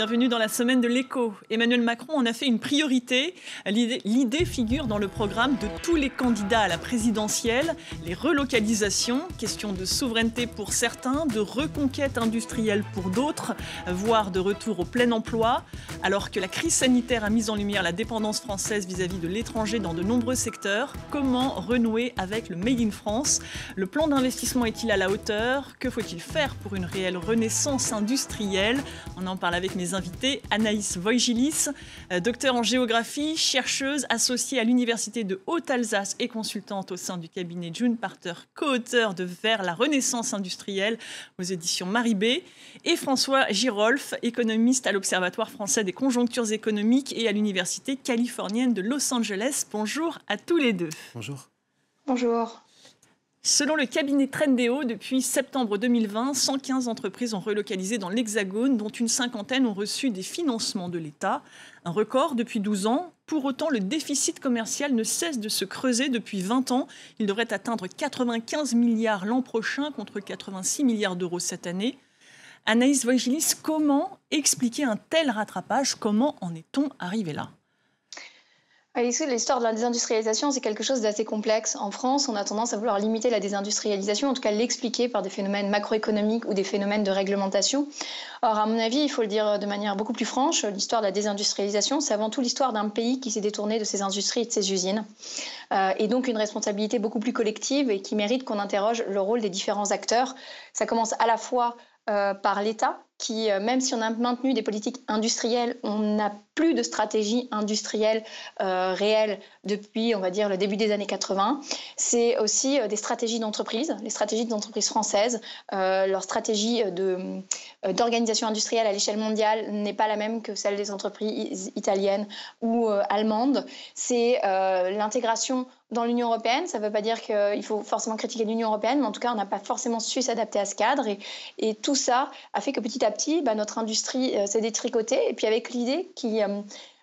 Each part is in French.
bienvenue dans la semaine de l'écho. Emmanuel Macron en a fait une priorité. L'idée figure dans le programme de tous les candidats à la présidentielle. Les relocalisations, question de souveraineté pour certains, de reconquête industrielle pour d'autres, voire de retour au plein emploi. Alors que la crise sanitaire a mis en lumière la dépendance française vis-à-vis de l'étranger dans de nombreux secteurs, comment renouer avec le Made in France? Le plan d'investissement est-il à la hauteur? Que faut-il faire pour une réelle renaissance industrielle? On en parle avec mes invités. Anaïs Voigilis, euh, docteur en géographie, chercheuse associée à l'Université de Haute-Alsace et consultante au sein du cabinet June Parter, co-auteur de Vers la renaissance industrielle aux éditions Maribé. Et François Girolf, économiste à l'Observatoire français des conjonctures économiques et à l'Université californienne de Los Angeles. Bonjour à tous les deux. Bonjour. Bonjour. Selon le cabinet Trendéo, depuis septembre 2020, 115 entreprises ont relocalisé dans l'Hexagone, dont une cinquantaine ont reçu des financements de l'État. Un record depuis 12 ans. Pour autant, le déficit commercial ne cesse de se creuser depuis 20 ans. Il devrait atteindre 95 milliards l'an prochain contre 86 milliards d'euros cette année. Anaïs Voigilis, comment expliquer un tel rattrapage? Comment en est-on arrivé là? L'histoire de la désindustrialisation, c'est quelque chose d'assez complexe. En France, on a tendance à vouloir limiter la désindustrialisation, en tout cas l'expliquer par des phénomènes macroéconomiques ou des phénomènes de réglementation. Or, à mon avis, il faut le dire de manière beaucoup plus franche, l'histoire de la désindustrialisation, c'est avant tout l'histoire d'un pays qui s'est détourné de ses industries et de ses usines. Euh, et donc une responsabilité beaucoup plus collective et qui mérite qu'on interroge le rôle des différents acteurs. Ça commence à la fois euh, par l'État, qui, euh, même si on a maintenu des politiques industrielles, on n'a plus de stratégie industrielle euh, réelle depuis, on va dire, le début des années 80. C'est aussi des stratégies d'entreprise, les stratégies d'entreprise françaises. leur stratégie d'organisation industrielle à l'échelle mondiale n'est pas la même que celle des entreprises italiennes ou allemandes. C'est l'intégration dans l'Union européenne. Ça ne veut pas dire qu'il faut forcément critiquer l'Union européenne, mais en tout cas, on n'a pas forcément su s'adapter à ce cadre. Et, et, tout ça a fait que petit à petit, bah, notre industrie euh, s'est détricotée. Et puis avec l'idée qui... Euh,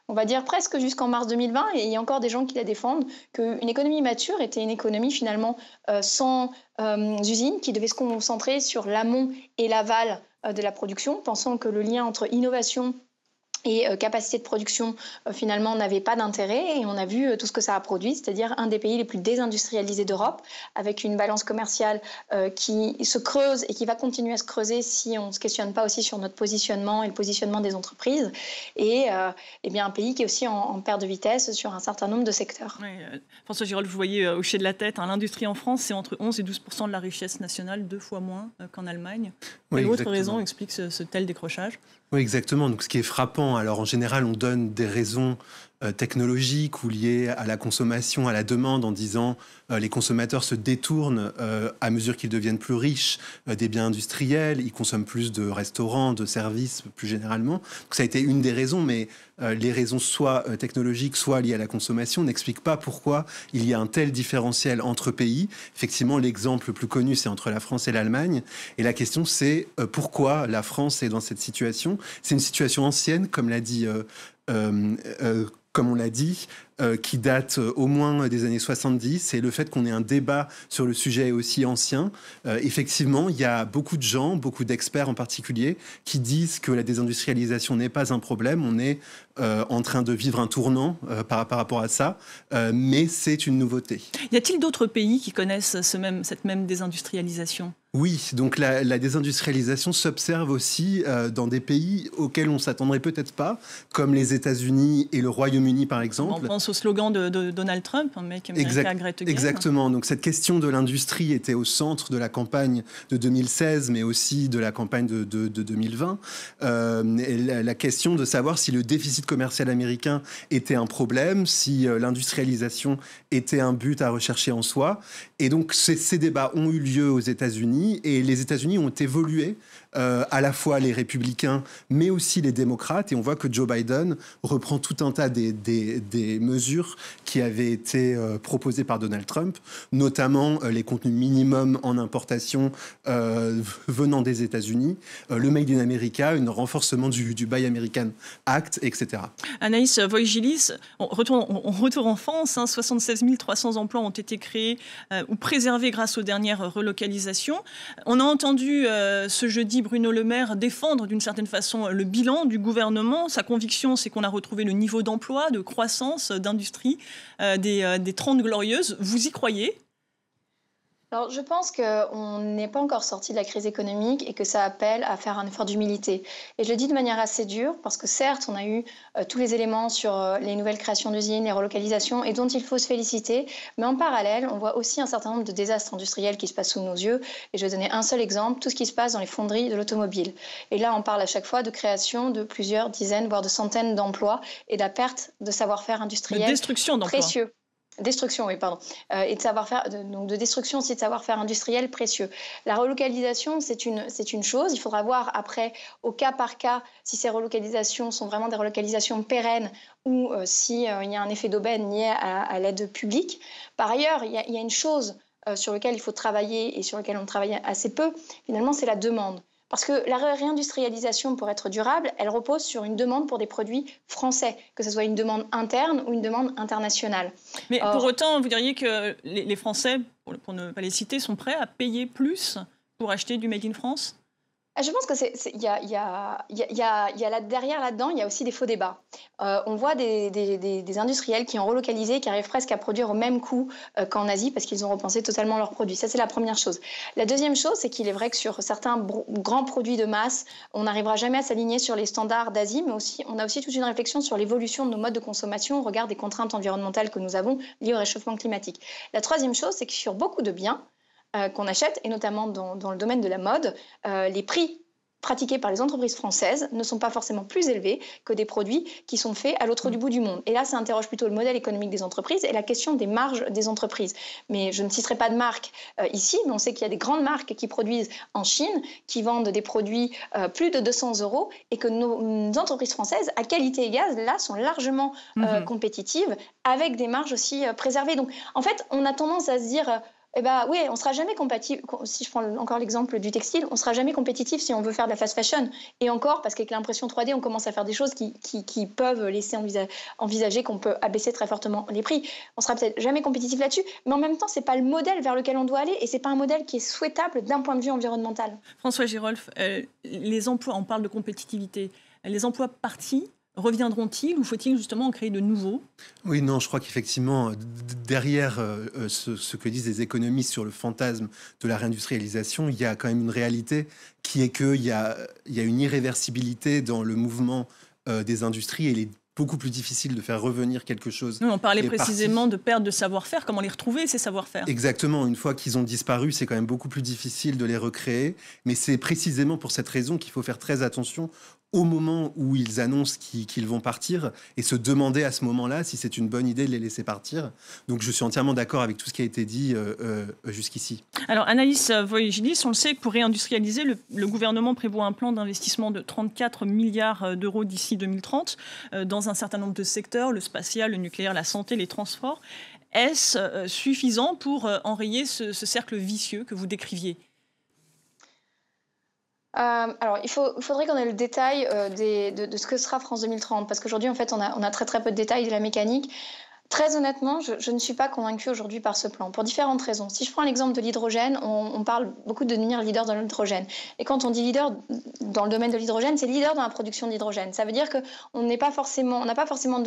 on va dire presque jusqu'en mars 2020, et il y a encore des gens qui la défendent, qu'une économie mature était une économie finalement euh, sans usines, qui devait se concentrer sur l'amont et l'aval de la production, pensant que le lien entre innovation et euh, capacité de production euh, finalement n'avait pas d'intérêt et on a vu euh, tout ce que ça a produit, c'est-à-dire un des pays les plus désindustrialisés d'Europe avec une balance commerciale qui se creuse et qui va continuer à se creuser si on ne se questionne pas aussi sur notre positionnement et le positionnement des entreprises et, eh bien un pays qui est aussi en, perte de vitesse sur un certain nombre de secteurs. François Girol, vous voyez hocher de la tête, hein, l'industrie en France c'est entre 11 et 12 de la richesse nationale, deux fois moins qu'en Allemagne. Quelle autre raison explique ce tel décrochage? Oui, exactement. Donc, ce qui est frappant, alors en général, on donne des raisons technologiques ou liées à la consommation, à la demande, en disant euh, les consommateurs se détournent euh, à mesure qu'ils deviennent plus riches des biens industriels, ils consomment plus de restaurants, de services plus généralement. Ça a été une des raisons, mais les raisons soit technologiques, soit liées à la consommation n'expliquent pas pourquoi il y a un tel différentiel entre pays. Effectivement, l'exemple le plus connu, c'est entre la France et l'Allemagne. Et la question, c'est pourquoi la France est dans cette situation? C'est une situation ancienne, comme l'a dit comme on l'a dit, euh, qui date euh, au moins des années 70 et le fait qu'on ait un débat sur le sujet aussi ancien. Euh, effectivement, il y a beaucoup de gens, beaucoup d'experts en particulier, qui disent que la désindustrialisation n'est pas un problème. On est en train de vivre un tournant par, rapport à ça, mais c'est une nouveauté. Y a-t-il d'autres pays qui connaissent cette même désindustrialisation? Oui, donc la, désindustrialisation s'observe aussi dans des pays auxquels on s'attendrait peut-être pas, comme les États-Unis et le Royaume-Uni par exemple au slogan de, Donald Trump, un mec exact, Exactement. Donc cette question de l'industrie était au centre de la campagne de 2016, mais aussi de la campagne de, 2020. Euh, la, question de savoir si le déficit commercial américain était un problème, si euh, l'industrialisation était un but à rechercher en soi. Et donc ces débats ont eu lieu aux États-Unis et les États-Unis ont évolué euh, à la fois les républicains, mais aussi les démocrates. Et on voit que Joe Biden reprend tout un tas des, mesures qui avaient été euh, proposées par Donald Trump, notamment les contenus minimums en importation venant des États-Unis, le Made in America, un renforcement du, Buy American Act, etc. Anaïs Voigilis, on retourne, en France, hein, 76 300 emplois ont été créés ou préservés grâce aux dernières relocalisations. On a entendu ce jeudi Bruno Le Maire défendre d'une certaine façon le bilan du gouvernement. Sa conviction, c'est qu'on a retrouvé le niveau d'emploi, de croissance, d'industrie euh, des, euh, des 30 glorieuses. Vous y croyez? Alors, je pense qu'on n'est pas encore sorti de la crise économique et que ça appelle à faire un effort d'humilité. Et je le dis de manière assez dure parce que certes, on a eu euh, tous les éléments sur euh, les nouvelles créations d'usines, les relocalisations et dont il faut se féliciter. Mais en parallèle, on voit aussi un certain nombre de désastres industriels qui se passent sous nos yeux. Et je vais donner un seul exemple, tout ce qui se passe dans les fonderies de l'automobile. Et là, on parle à chaque fois de création de plusieurs dizaines, voire de centaines d'emplois et de la perte de savoir-faire industriel de destruction précieux. Destruction, oui, pardon. Euh, et de savoir-faire, donc de destruction aussi de savoir-faire industriel précieux. La relocalisation, c'est une, c'est une chose. Il faudra voir après, au cas par cas, si ces relocalisations sont vraiment des relocalisations pérennes ou euh, s'il euh, y a un effet d'aubaine lié à, l'aide publique. Par ailleurs, il y, a, une chose sur laquelle il faut travailler et sur laquelle on travaille assez peu, finalement, c'est la demande. Parce que la réindustrialisation, pour être durable, elle repose sur une demande pour des produits français, que ce soit une demande interne ou une demande internationale. Mais pour autant, vous diriez que les, Français, pour ne pas les citer, sont prêts à payer plus pour acheter du Made in France? Je pense que c'est y a, y a, derrière là-dedans, il y a aussi des faux débats. Euh, on voit des, industriels qui ont relocalisé, qui arrivent presque à produire au même coût euh, qu'en Asie parce qu'ils ont repensé totalement leurs produits. Ça, c'est la première chose. La deuxième chose, c'est qu'il est vrai que sur certains grands produits de masse, on n'arrivera jamais à s'aligner sur les standards d'Asie, mais on a aussi toute une réflexion sur l'évolution de nos modes de consommation au regard des contraintes environnementales que nous avons liées au réchauffement climatique. La troisième chose, c'est que sur beaucoup de biens, euh, qu'on achète, et notamment dans, le domaine de la mode, euh, les prix pratiqués par les entreprises françaises ne sont pas forcément plus élevés que des produits qui sont faits à l'autre du bout du monde. Et là, ça interroge plutôt le modèle économique des entreprises et la question des marges des entreprises. Mais je ne citerai pas de marque euh, ici, mais on sait qu'il y a des grandes marques qui produisent en Chine, qui vendent des produits plus de 200 euros et que nos, entreprises françaises, à qualité égale, là, sont largement mhm. compétitives avec des marges aussi préservées. Donc, en fait, on a tendance à se dire eh ben, oui, on sera jamais compatible. Si je prends encore l'exemple du textile, on sera jamais compétitif si on veut faire de la fast fashion. Et encore, parce qu'avec l'impression 3D, on commence à faire des choses qui, peuvent laisser envisager qu'on peut abaisser très fortement les prix. On sera peut-être jamais compétitif là-dessus, mais en même temps, c'est pas le modèle vers lequel on doit aller, et c'est pas un modèle qui est souhaitable d'un point de vue environnemental. François Girolf, euh, les emplois, on parle de compétitivité. Les emplois partis, reviendront-ils ou faut-il justement en créer de nouveaux? Oui, non, je crois qu'effectivement, derrière euh, euh, ce, que disent les économistes sur le fantasme de la réindustrialisation, il y a quand même une réalité qui est qu'il y a, il y a une irréversibilité dans le mouvement euh, des industries. Et il est beaucoup plus difficile de faire revenir quelque chose. on parlait précisément de perte de savoir-faire, comment les retrouver, ces savoir-faire? Exactement, une fois qu'ils ont disparu, c'est quand même beaucoup plus difficile de les recréer, mais c'est précisément pour cette raison qu'il faut faire très attention au moment où ils annoncent qu'ils vont partir et se demander à ce moment-là si c'est une bonne idée de les laisser partir. Donc je suis entièrement d'accord avec tout ce qui a été dit euh, euh, jusqu'ici. Alors Analyse Voyagilis, on le sait, pour réindustrialiser, le, gouvernement prévoit un plan d'investissement de 34 milliards d'euros d'ici 2030 euh, dans un certain nombre de secteurs, le spatial, le nucléaire, la santé, les transports. Est-ce suffisant pour enrayer ce cercle vicieux que vous décriviez? Euh, alors, il, faut, il faudrait qu'on ait le détail euh, de, ce que sera France 2030, parce qu'aujourd'hui, en fait, on a, on a, très très peu de détails de la mécanique. Très honnêtement, je, ne suis pas convaincue aujourd'hui par ce plan, pour différentes raisons. Si je prends l'exemple de l'hydrogène, on, parle beaucoup de devenir leader dans l'hydrogène. Et quand on dit leader dans le domaine de l'hydrogène, c'est leader dans la production d'hydrogène. Ça veut dire qu'on n'est pas forcément, n'a forcément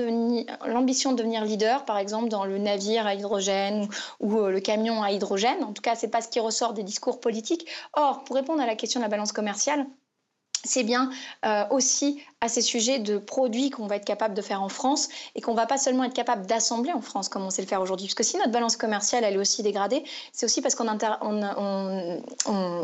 l'ambition de devenir leader, par exemple, dans le navire à hydrogène ou, euh, le camion à hydrogène. En tout cas, c'est pas ce qui ressort des discours politiques. Or, pour répondre à la question de la balance commerciale, c'est bien euh, aussi à ces sujets de produits qu'on va être capable de faire en France et qu'on va pas seulement être capable d'assembler en France comme on sait le faire aujourd'hui. Parce que si notre balance commerciale elle est aussi dégradée, c'est aussi parce qu'on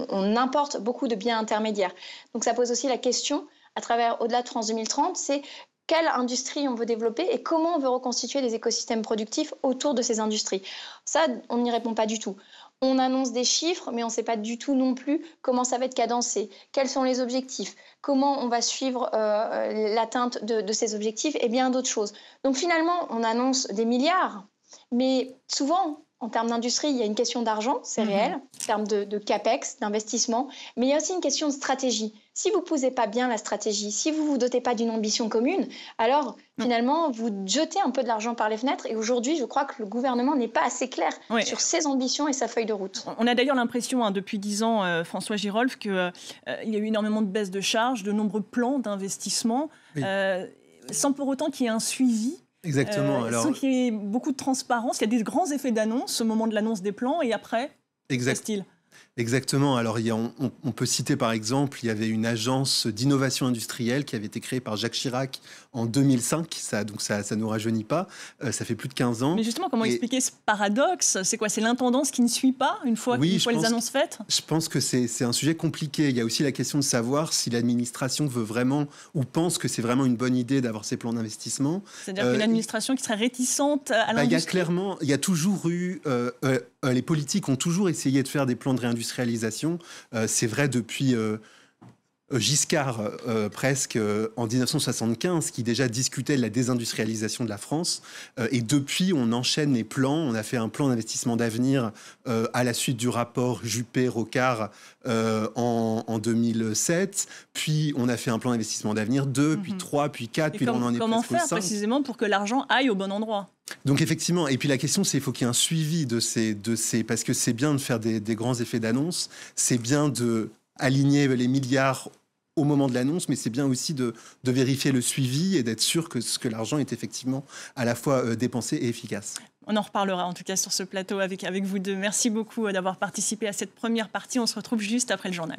on, importe beaucoup de biens intermédiaires. Donc ça pose aussi la question, à travers au-delà de France 2030, c'est quelle industrie on veut développer et comment on veut reconstituer des écosystèmes productifs autour de ces industries. Ça, on n'y répond pas du tout. on annonce des chiffres, mais on ne sait pas du tout non plus comment ça va être cadencé, quels sont les objectifs, comment on va suivre euh, l'atteinte de, ces objectifs et bien d'autres choses. Donc finalement, on annonce des milliards, mais souvent, en termes d'industrie, il y a une question d'argent, c'est mhm. réel, en termes de, capex, d'investissement, mais il y a aussi une question de stratégie. Si vous ne posez pas bien la stratégie, si vous ne vous dotez pas d'une ambition commune, alors finalement, vous jetez un peu de l'argent par les fenêtres. Et aujourd'hui, je crois que le gouvernement n'est pas assez clair sur ses ambitions et sa feuille de route. On a d'ailleurs l'impression, hein, depuis dix ans, euh, François Girolf, qu'il euh, y a eu énormément de baisses de charges, de nombreux plans d'investissement, euh, sans pour autant qu'il y ait un suivi Exactement. Euh, sans qu'il y ait beaucoup de transparence. Il y a des grands effets d'annonce au moment de l'annonce des plans et après, exact. Exactement. Alors, il y a, on, peut citer par exemple, il y avait une agence d'innovation industrielle qui avait été créée par Jacques Chirac en 2005. Ça, donc, ça ne nous rajeunit pas. Euh, ça fait plus de 15 ans. Mais justement, comment expliquer ce paradoxe? C'est quoi? C'est l'intendance qui ne suit pas une fois, une fois les annonces faites? Je pense que c'est un sujet compliqué. Il y a aussi la question de savoir si l'administration veut vraiment ou pense que c'est vraiment une bonne idée d'avoir ces plans d'investissement. C'est-à-dire qu'une euh, administration qui serait réticente à l'industrie bah, Il y a clairement, il y a toujours eu. Euh, les politiques ont toujours essayé de faire des plans de réindustrialisation. Euh, c'est vrai depuis euh, Giscard, euh, presque en 1975, qui déjà discutait de la désindustrialisation de la France. et depuis, on enchaîne les plans. On a fait un plan d'investissement d'avenir à la suite du rapport Juppé-Rocard en, 2007. Puis, on a fait un plan d'investissement d'avenir 2, puis 3, mhm. puis 4, puis on en est Comment faire précisément pour que l'argent aille au bon endroit? Donc effectivement, et puis la question c'est il faut qu'il y ait un suivi de ces, de ces parce que c'est bien de faire des, grands effets d'annonce, c'est bien de aligner les milliards au moment de l'annonce, mais c'est bien aussi de, vérifier le suivi et d'être sûr que, que l'argent est effectivement à la fois euh, dépensé et efficace. On en reparlera en tout cas sur ce plateau avec, avec vous deux. Merci beaucoup euh, d'avoir participé à cette première partie. On se retrouve juste après le journal.